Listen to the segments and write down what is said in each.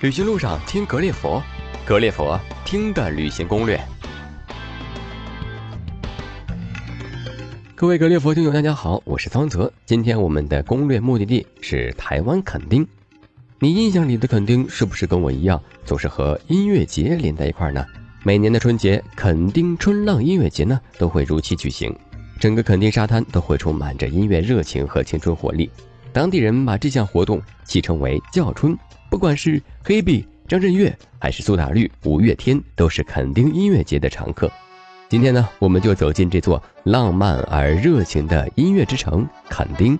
旅行路上听格列佛，格列佛听的旅行攻略。各位格列佛听友，大家好，我是桑泽。今天我们的攻略目的地是台湾垦丁。你印象里的垦丁是不是跟我一样，总是和音乐节连在一块呢？每年的春节，垦丁春浪音乐节呢都会如期举行，整个垦丁沙滩都会充满着音乐热情和青春活力。当地人把这项活动戏称为“叫春”。不管是黑碧、张震岳，还是苏打绿、五月天，都是垦丁音乐节的常客。今天呢，我们就走进这座浪漫而热情的音乐之城——垦丁。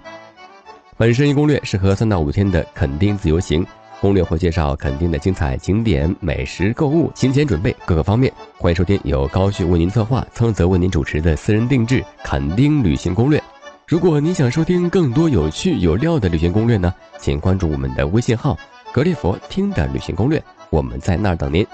本声音攻略适合三到五天的垦丁自由行，攻略会介绍垦丁的精彩景点、美食、购物、行前准备各个方面。欢迎收听由高旭为您策划、苍泽为您主持的私人定制垦丁旅行攻略。如果您想收听更多有趣有料的旅行攻略呢，请关注我们的微信号。格列佛听的旅行攻略，我们在那儿等您。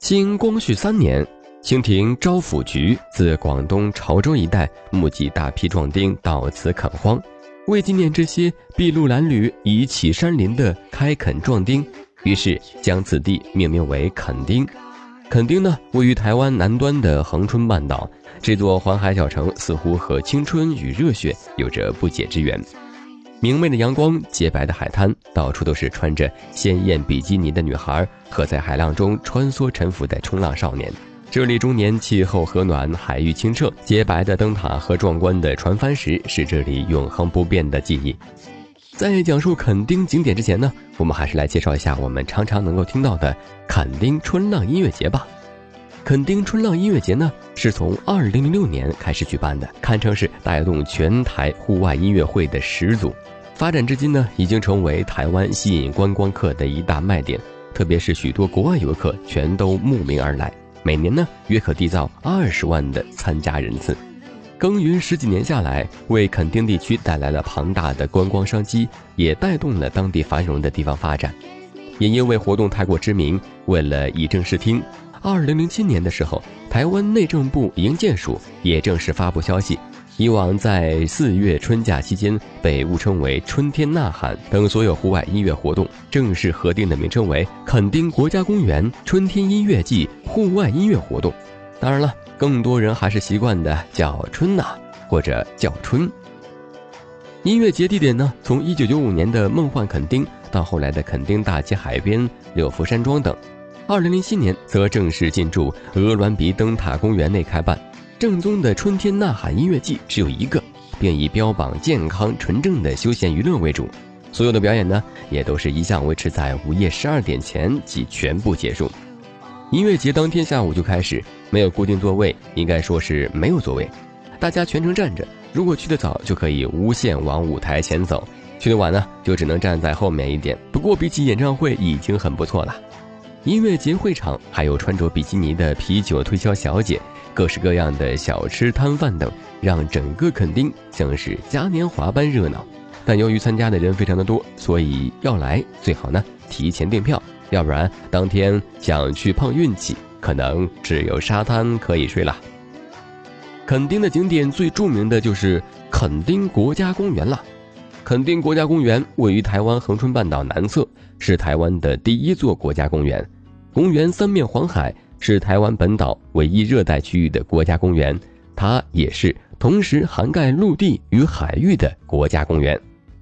清光绪三年，清廷招抚局自广东潮州一带募集大批壮丁到此垦荒，为纪念这些筚路蓝缕、遗弃山林的开垦壮丁，于是将此地命名为垦丁。垦丁呢，位于台湾南端的恒春半岛。这座环海小城似乎和青春与热血有着不解之缘。明媚的阳光，洁白的海滩，到处都是穿着鲜艳比基尼的女孩和在海浪中穿梭沉浮的冲浪少年。这里终年气候和暖，海域清澈，洁白的灯塔和壮观的船帆石是这里永恒不变的记忆。在讲述垦丁景点之前呢，我们还是来介绍一下我们常常能够听到的垦丁春浪音乐节吧。垦丁春浪音乐节呢，是从二零零六年开始举办的，堪称是带动全台户外音乐会的始祖。发展至今呢，已经成为台湾吸引观光客的一大卖点，特别是许多国外游客全都慕名而来，每年呢约可缔造二十万的参加人次。耕耘十几年下来，为垦丁地区带来了庞大的观光商机，也带动了当地繁荣的地方发展。也因为活动太过知名，为了以正视听。二零零七年的时候，台湾内政部营建署也正式发布消息，以往在四月春假期间被误称为“春天呐喊”等所有户外音乐活动，正式核定的名称为“垦丁国家公园春天音乐季户外音乐活动”。当然了，更多人还是习惯的叫“春呐”或者叫“春”。音乐节地点呢，从一九九五年的梦幻垦丁到后来的垦丁大街海边、六福山庄等。二零零七年则正式进驻鹅銮鼻灯塔公园内开办，正宗的春天呐喊音乐季只有一个，并以标榜健康纯正的休闲娱乐为主。所有的表演呢，也都是一向维持在午夜十二点前即全部结束。音乐节当天下午就开始，没有固定座位，应该说是没有座位，大家全程站着。如果去得早，就可以无限往舞台前走；去得晚呢，就只能站在后面一点。不过比起演唱会，已经很不错了。音乐节会场还有穿着比基尼的啤酒推销小姐，各式各样的小吃摊贩等，让整个垦丁像是嘉年华般热闹。但由于参加的人非常的多，所以要来最好呢提前订票，要不然当天想去碰运气，可能只有沙滩可以睡了。垦丁的景点最著名的就是垦丁国家公园了。垦丁国家公园位于台湾恒春半岛南侧，是台湾的第一座国家公园。公园三面环海，是台湾本岛唯一热带区域的国家公园。它也是同时涵盖陆地与海域的国家公园。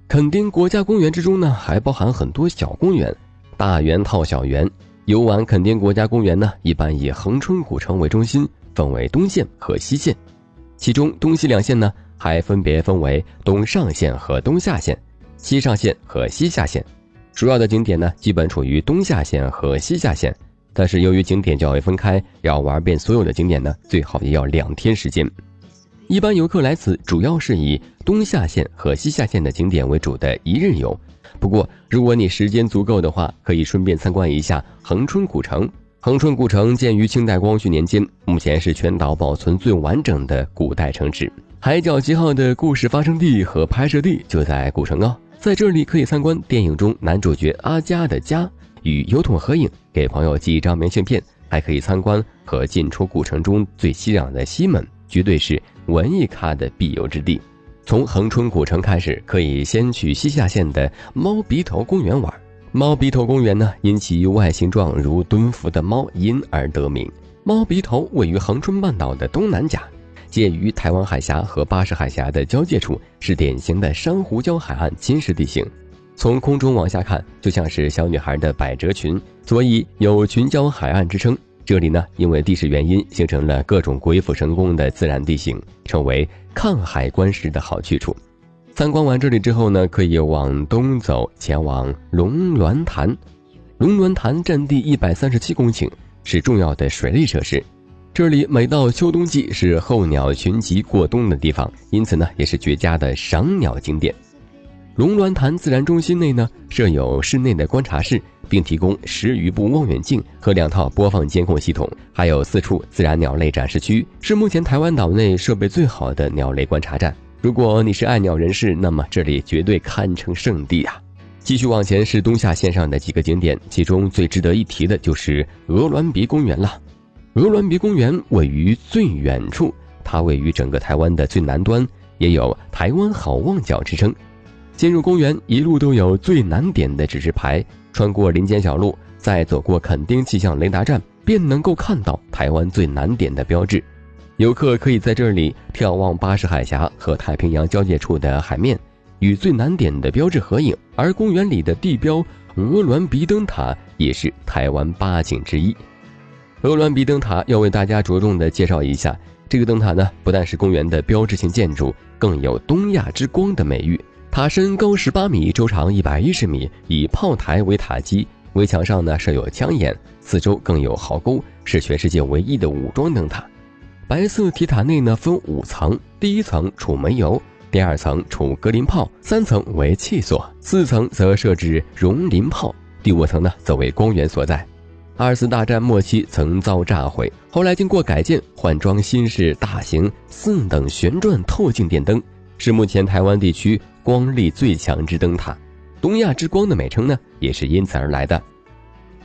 垦丁国家公园之中呢，还包含很多小公园，大园套小园。游玩垦丁国家公园呢，一般以恒春古城为中心，分为东线和西线，其中东西两线呢。还分别分为东上线和东下线，西上线和西下线。主要的景点呢，基本处于东下线和西下线。但是由于景点较为分开，要玩遍所有的景点呢，最好也要两天时间。一般游客来此主要是以东下线和西下线的景点为主的一日游。不过，如果你时间足够的话，可以顺便参观一下恒春古城。恒春古城建于清代光绪年间，目前是全岛保存最完整的古代城址。《海角七号》的故事发生地和拍摄地就在古城哦，在这里可以参观电影中男主角阿佳的家，与油桶合影，给朋友寄一张明信片，还可以参观和进出古城中最熙攘的西门，绝对是文艺咖的必游之地。从恒春古城开始，可以先去西夏县的猫鼻头公园玩。猫鼻头公园呢，因其外形状如蹲伏的猫，因而得名。猫鼻头位于恒春半岛的东南角，介于台湾海峡和巴士海峡的交界处，是典型的珊瑚礁海岸侵蚀地形。从空中往下看，就像是小女孩的百褶裙，所以有群礁海岸之称。这里呢，因为地势原因，形成了各种鬼斧神工的自然地形，成为抗海观时的好去处。参观完这里之后呢，可以往东走，前往龙銮潭。龙銮潭占地一百三十七公顷，是重要的水利设施。这里每到秋冬季是候鸟群集过冬的地方，因此呢，也是绝佳的赏鸟景点。龙銮潭自然中心内呢，设有室内的观察室，并提供十余部望远镜和两套播放监控系统，还有四处自然鸟类展示区，是目前台湾岛内设备最好的鸟类观察站。如果你是爱鸟人士，那么这里绝对堪称圣地啊！继续往前是东夏线上的几个景点，其中最值得一提的就是鹅銮鼻公园了。鹅銮鼻公园位于最远处，它位于整个台湾的最南端，也有“台湾好望角”之称。进入公园，一路都有最难点的指示牌，穿过林间小路，再走过垦丁气象雷达站，便能够看到台湾最难点的标志。游客可以在这里眺望巴士海峡和太平洋交界处的海面，与最难点的标志合影。而公园里的地标鹅銮鼻灯塔也是台湾八景之一。鹅銮鼻灯塔要为大家着重的介绍一下，这个灯塔呢，不但是公园的标志性建筑，更有“东亚之光”的美誉。塔身高十八米，周长一百一十米，以炮台为塔基，围墙上呢设有枪眼，四周更有壕沟，是全世界唯一的武装灯塔。白色铁塔内呢分五层，第一层储煤油，第二层储格林炮，三层为气锁，四层则设置熔磷炮，第五层呢则为光源所在。二次大战末期曾遭炸毁，后来经过改建换装新式大型四等旋转透镜电灯，是目前台湾地区光力最强之灯塔。东亚之光的美称呢也是因此而来的。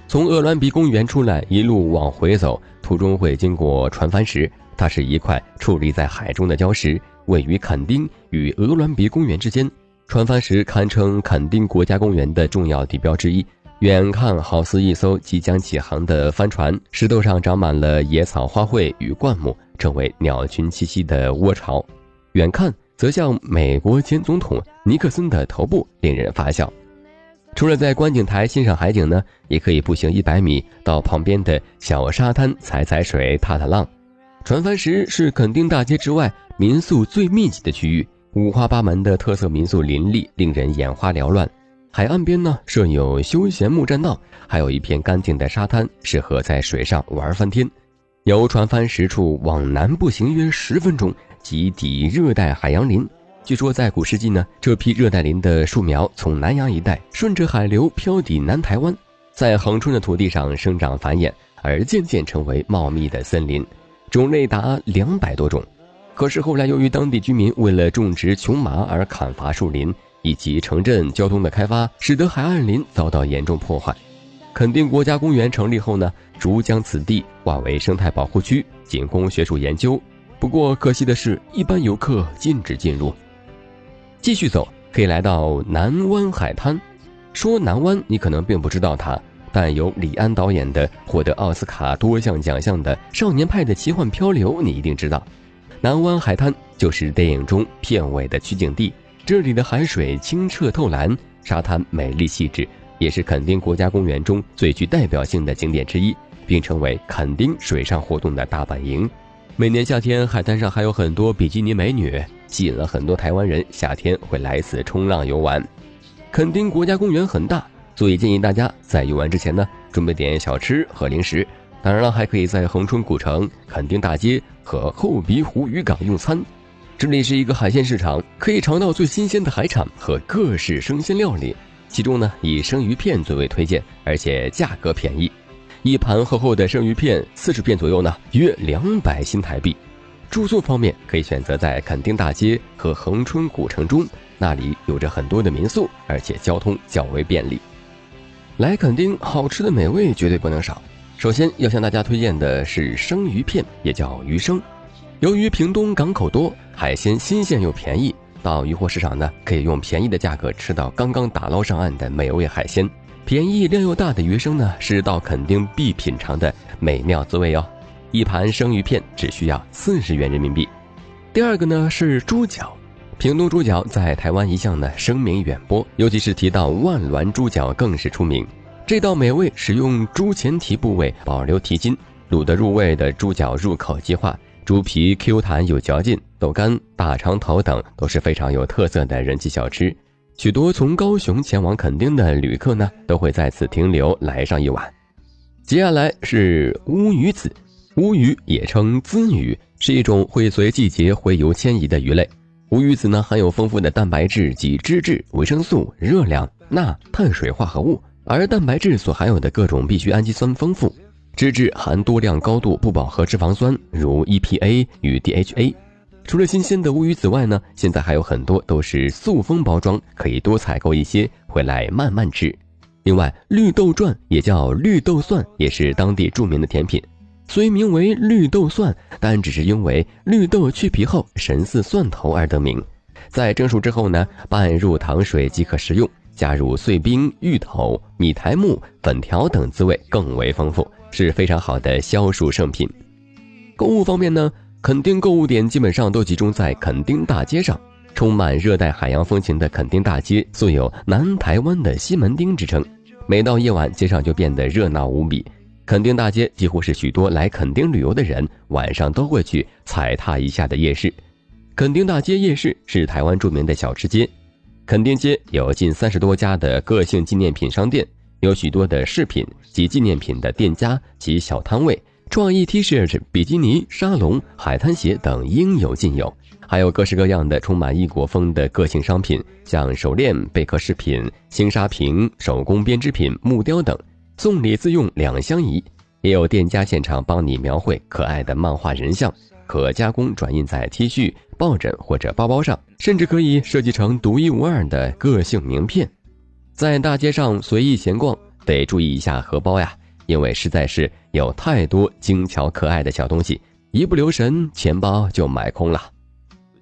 从鄂伦比公园出来，一路往回走，途中会经过船帆石。它是一块矗立在海中的礁石，位于垦丁与鹅銮鼻公园之间。船帆石堪称垦丁国家公园的重要地标之一，远看好似一艘即将起航的帆船。石头上长满了野草花卉与灌木，成为鸟群栖息的窝巢。远看则像美国前总统尼克森的头部，令人发笑。除了在观景台欣赏海景呢，也可以步行一百米到旁边的小沙滩踩踩水、踏踏浪。船帆石是垦丁大街之外民宿最密集的区域，五花八门的特色民宿林立，令人眼花缭乱。海岸边呢设有休闲木栈道，还有一片干净的沙滩，适合在水上玩翻天。由船帆石处往南步行约十分钟，即抵热带海洋林。据说在古世纪呢，这批热带林的树苗从南洋一带顺着海流漂抵南台湾，在恒春的土地上生长繁衍，而渐渐成为茂密的森林。种类达两百多种，可是后来由于当地居民为了种植琼麻而砍伐树林，以及城镇交通的开发，使得海岸林遭到严重破坏。垦丁国家公园成立后呢，逐将此地划为生态保护区，仅供学术研究。不过可惜的是，一般游客禁止进入。继续走，可以来到南湾海滩。说南湾，你可能并不知道它。但由李安导演的、获得奥斯卡多项奖项的《少年派的奇幻漂流》，你一定知道，南湾海滩就是电影中片尾的取景地。这里的海水清澈透蓝，沙滩美丽细致，也是垦丁国家公园中最具代表性的景点之一，并成为垦丁水上活动的大本营。每年夏天，海滩上还有很多比基尼美女，吸引了很多台湾人夏天会来此冲浪游玩。垦丁国家公园很大。所以建议大家在游玩之前呢，准备点小吃和零食。当然了，还可以在恒春古城、垦丁大街和后鼻湖渔港用餐。这里是一个海鲜市场，可以尝到最新鲜的海产和各式生鲜料理。其中呢，以生鱼片最为推荐，而且价格便宜，一盘厚厚的生鱼片四十片左右呢，约两百新台币。住宿方面，可以选择在垦丁大街和恒春古城中，那里有着很多的民宿，而且交通较为便利。来垦丁，好吃的美味绝对不能少。首先要向大家推荐的是生鱼片，也叫鱼生。由于屏东港口多，海鲜新鲜又便宜，到渔货市场呢，可以用便宜的价格吃到刚刚打捞上岸的美味海鲜。便宜量又大的鱼生呢，是到垦丁必品尝的美妙滋味哦。一盘生鱼片只需要四十元人民币。第二个呢是猪脚，屏东猪脚在台湾一向呢声名远播，尤其是提到万峦猪脚更是出名。这道美味使用猪前蹄部位保留蹄筋，卤得入味的猪脚入口即化，猪皮 Q 弹有嚼劲，豆干、大肠头等都是非常有特色的人气小吃。许多从高雄前往垦丁的旅客呢，都会在此停留来上一晚。接下来是乌鱼子，乌鱼也称鲻鱼，是一种会随季节洄游迁移的鱼类。乌鱼子呢，含有丰富的蛋白质及脂质、维生素、热量、钠、碳水化合物。而蛋白质所含有的各种必需氨基酸丰富，脂质含多量高度不饱和脂肪酸，如 EPA 与 DHA。除了新鲜的乌鱼子外呢，现在还有很多都是塑封包装，可以多采购一些回来慢慢吃。另外，绿豆转也叫绿豆蒜，也是当地著名的甜品。虽名为绿豆蒜，但只是因为绿豆去皮后神似蒜头而得名。在蒸熟之后呢，拌入糖水即可食用。加入碎冰、芋头、米苔木、粉条等，滋味更为丰富，是非常好的消暑圣品。购物方面呢，垦丁购物点基本上都集中在垦丁大街上，充满热带海洋风情的垦丁大街素有“南台湾的西门町”之称。每到夜晚，街上就变得热闹无比。垦丁大街几乎是许多来垦丁旅游的人晚上都会去踩踏一下的夜市。垦丁大街夜市是台湾著名的小吃街。垦丁街有近三十多家的个性纪念品商店，有许多的饰品及纪念品的店家及小摊位，创意 T 恤、比基尼、沙龙、海滩鞋等应有尽有，还有各式各样的充满异国风的个性商品，像手链、贝壳饰品、星沙瓶、手工编织品、木雕等，送礼自用两相宜。也有店家现场帮你描绘可爱的漫画人像。可加工转印在 T 恤、抱枕或者包包上，甚至可以设计成独一无二的个性名片。在大街上随意闲逛，得注意一下荷包呀，因为实在是有太多精巧可爱的小东西，一不留神钱包就买空了。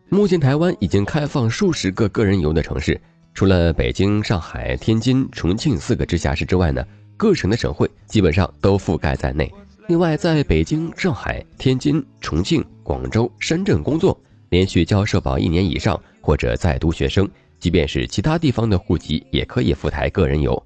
目前台湾已经开放数十个个人游的城市，除了北京、上海、天津、重庆四个直辖市之外呢，各省的省会基本上都覆盖在内。另外，在北京、上海、天津、重庆、广州、深圳工作，连续交社保一年以上或者在读学生，即便是其他地方的户籍，也可以赴台个人游。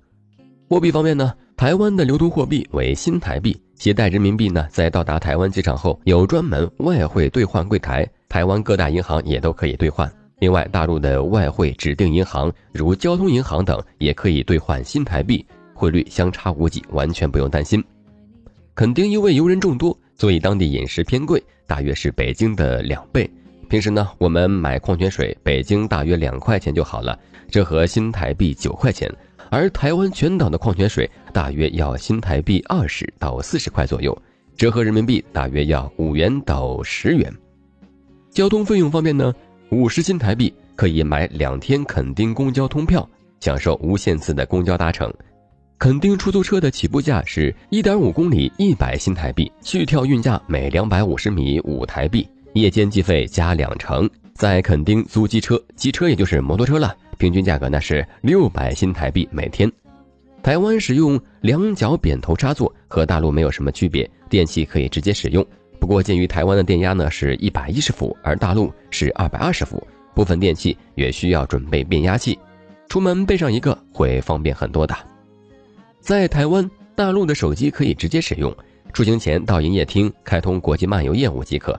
货币方面呢，台湾的流通货币为新台币，携带人民币呢，在到达台湾机场后，有专门外汇兑换柜台，台湾各大银行也都可以兑换。另外，大陆的外汇指定银行，如交通银行等，也可以兑换新台币，汇率相差无几，完全不用担心。垦丁因为游人众多，所以当地饮食偏贵，大约是北京的两倍。平时呢，我们买矿泉水，北京大约两块钱就好了，这和新台币九块钱。而台湾全岛的矿泉水大约要新台币二十到四十块左右，折合人民币大约要五元到十元。交通费用方面呢，五十新台币可以买两天垦丁公交通票，享受无限次的公交搭乘。垦丁出租车的起步价是一点五公里一百新台币，续跳运价每两百五十米五台币，夜间计费加两成。在垦丁租机车，机车也就是摩托车了，平均价格呢是六百新台币每天。台湾使用两角扁头插座，和大陆没有什么区别，电器可以直接使用。不过鉴于台湾的电压呢是一百一十伏，而大陆是二百二十伏，部分电器也需要准备变压器，出门备上一个会方便很多的。在台湾，大陆的手机可以直接使用，出行前到营业厅开通国际漫游业务即可。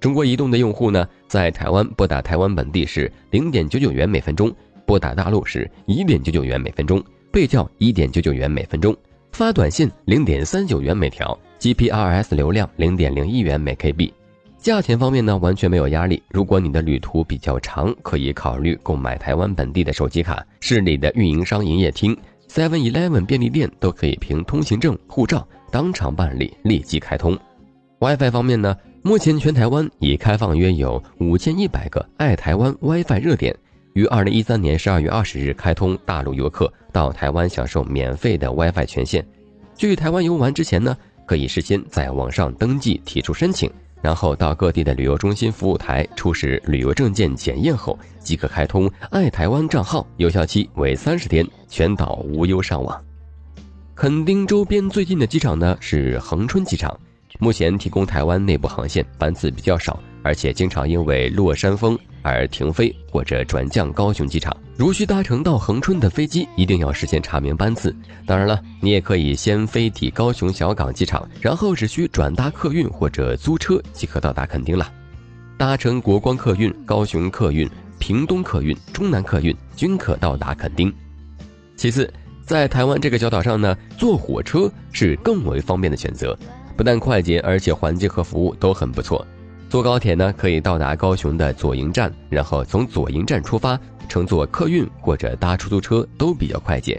中国移动的用户呢，在台湾拨打台湾本地是零点九九元每分钟，拨打大陆是一点九九元每分钟，被叫一点九九元每分钟。发短信零点三九元每条，GPRS 流量零点零一元每 KB。价钱方面呢，完全没有压力。如果你的旅途比较长，可以考虑购买台湾本地的手机卡，市里的运营商营业厅。Seven Eleven 便利店都可以凭通行证、护照当场办理，立即开通。WiFi 方面呢，目前全台湾已开放约有五千一百个爱台湾 WiFi 热点，于二零一三年十二月二十日开通，大陆游客到台湾享受免费的 WiFi 权限。去台湾游玩之前呢，可以事先在网上登记提出申请，然后到各地的旅游中心服务台出示旅游证件检验后，即可开通爱台湾账号，有效期为三十天，全岛无忧上网。垦丁周边最近的机场呢是恒春机场，目前提供台湾内部航线，班次比较少，而且经常因为落山风而停飞或者转降高雄机场。如需搭乘到恒春的飞机，一定要事先查明班次。当然了，你也可以先飞抵高雄小港机场，然后只需转搭客运或者租车即可到达垦丁了。搭乘国光客运、高雄客运、屏东客运、中南客运均可到达垦丁。其次，在台湾这个小岛上呢，坐火车是更为方便的选择，不但快捷，而且环境和服务都很不错。坐高铁呢，可以到达高雄的左营站，然后从左营站出发。乘坐客运或者搭出租车都比较快捷。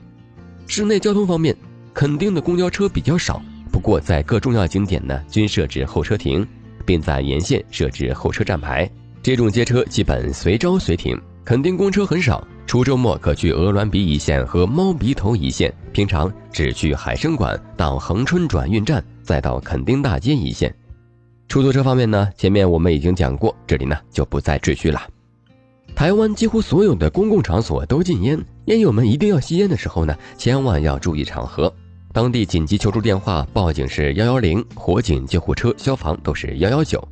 市内交通方面，垦丁的公交车比较少，不过在各重要景点呢均设置候车亭，并在沿线设置候车站牌。这种街车基本随招随停。垦丁公车很少，除周末可去鹅銮鼻一线和猫鼻头一线，平常只去海生馆到恒春转运站，再到垦丁大街一线。出租车方面呢，前面我们已经讲过，这里呢就不再赘叙了。台湾几乎所有的公共场所都禁烟，烟友们一定要吸烟的时候呢，千万要注意场合。当地紧急求助电话报警是幺幺零，火警、救护车、消防都是幺幺九。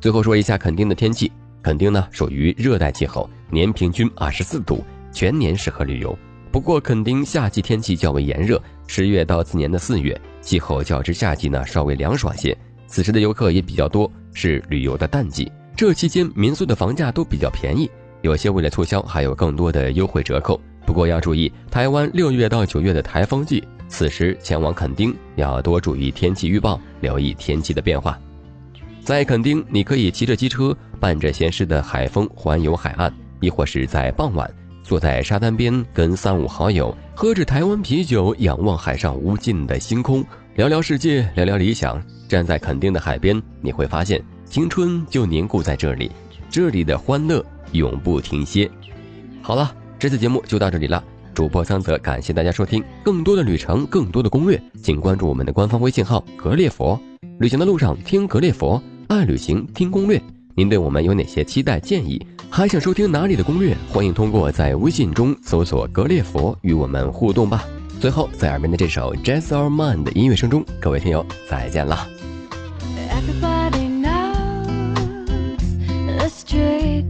最后说一下垦丁的天气，垦丁呢属于热带气候，年平均二十四度，全年适合旅游。不过垦丁夏季天气较为炎热，十月到次年的四月，气候较之夏季呢稍微凉爽些，此时的游客也比较多，是旅游的淡季。这期间民宿的房价都比较便宜。有些为了促销，还有更多的优惠折扣。不过要注意，台湾六月到九月的台风季，此时前往垦丁要多注意天气预报，留意天气的变化。在垦丁，你可以骑着机车，伴着咸湿的海风环游海岸，亦或是在傍晚坐在沙滩边，跟三五好友喝着台湾啤酒，仰望海上无尽的星空，聊聊世界，聊聊理想。站在垦丁的海边，你会发现青春就凝固在这里，这里的欢乐。永不停歇。好了，这次节目就到这里了。主播桑泽，感谢大家收听。更多的旅程，更多的攻略，请关注我们的官方微信号“格列佛”。旅行的路上听格列佛，爱旅行听攻略。您对我们有哪些期待建议？还想收听哪里的攻略？欢迎通过在微信中搜索“格列佛”与我们互动吧。最后，在耳边的这首《Jazz Our Mind》的音乐声中，各位听友再见了。Everybody knows the street